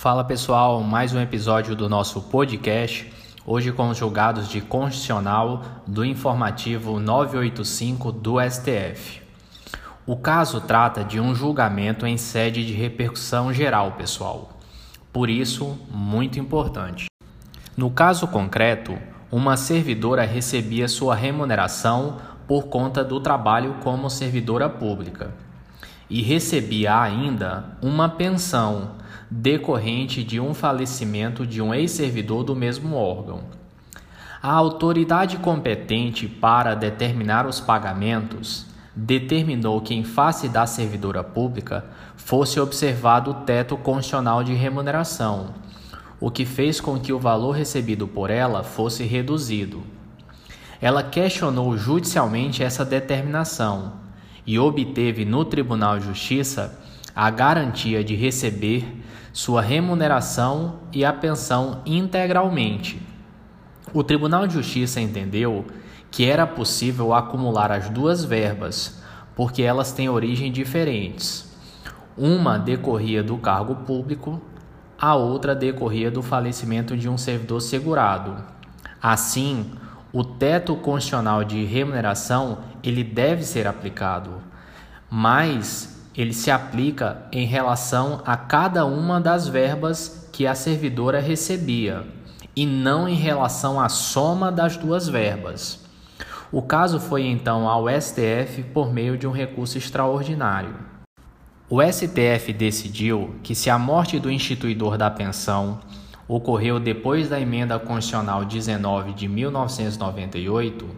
Fala pessoal, mais um episódio do nosso podcast. Hoje com os julgados de constitucional do informativo 985 do STF. O caso trata de um julgamento em sede de repercussão geral, pessoal. Por isso, muito importante. No caso concreto, uma servidora recebia sua remuneração por conta do trabalho como servidora pública e recebia ainda uma pensão decorrente de um falecimento de um ex-servidor do mesmo órgão. A autoridade competente para determinar os pagamentos determinou que, em face da servidora pública, fosse observado o teto constitucional de remuneração, o que fez com que o valor recebido por ela fosse reduzido. Ela questionou judicialmente essa determinação e obteve no Tribunal de Justiça a garantia de receber sua remuneração e a pensão integralmente. O Tribunal de Justiça entendeu que era possível acumular as duas verbas, porque elas têm origem diferentes. Uma decorria do cargo público, a outra decorria do falecimento de um servidor segurado. Assim, o teto constitucional de remuneração ele deve ser aplicado, mas ele se aplica em relação a cada uma das verbas que a servidora recebia e não em relação à soma das duas verbas. O caso foi então ao STF por meio de um recurso extraordinário. O STF decidiu que, se a morte do instituidor da pensão ocorreu depois da emenda constitucional 19 de 1998,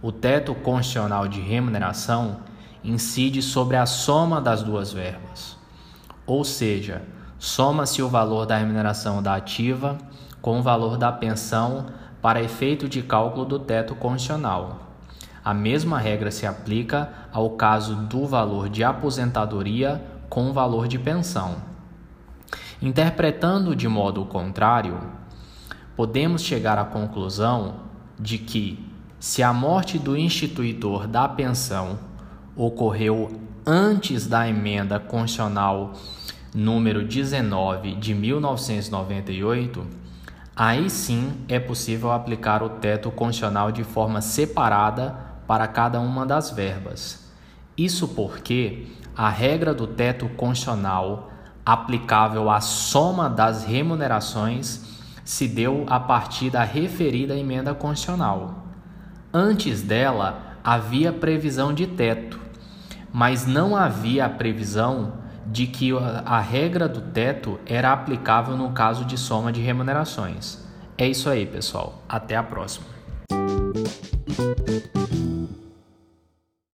o teto constitucional de remuneração incide sobre a soma das duas verbas. Ou seja, soma-se o valor da remuneração da ativa com o valor da pensão para efeito de cálculo do teto constitucional. A mesma regra se aplica ao caso do valor de aposentadoria com o valor de pensão. Interpretando de modo contrário, podemos chegar à conclusão de que, se a morte do instituidor da pensão ocorreu antes da emenda constitucional número 19 de 1998, aí sim é possível aplicar o teto constitucional de forma separada para cada uma das verbas. Isso porque a regra do teto constitucional aplicável à soma das remunerações se deu a partir da referida emenda constitucional. Antes dela, havia previsão de teto, mas não havia a previsão de que a regra do teto era aplicável no caso de soma de remunerações. É isso aí, pessoal. Até a próxima.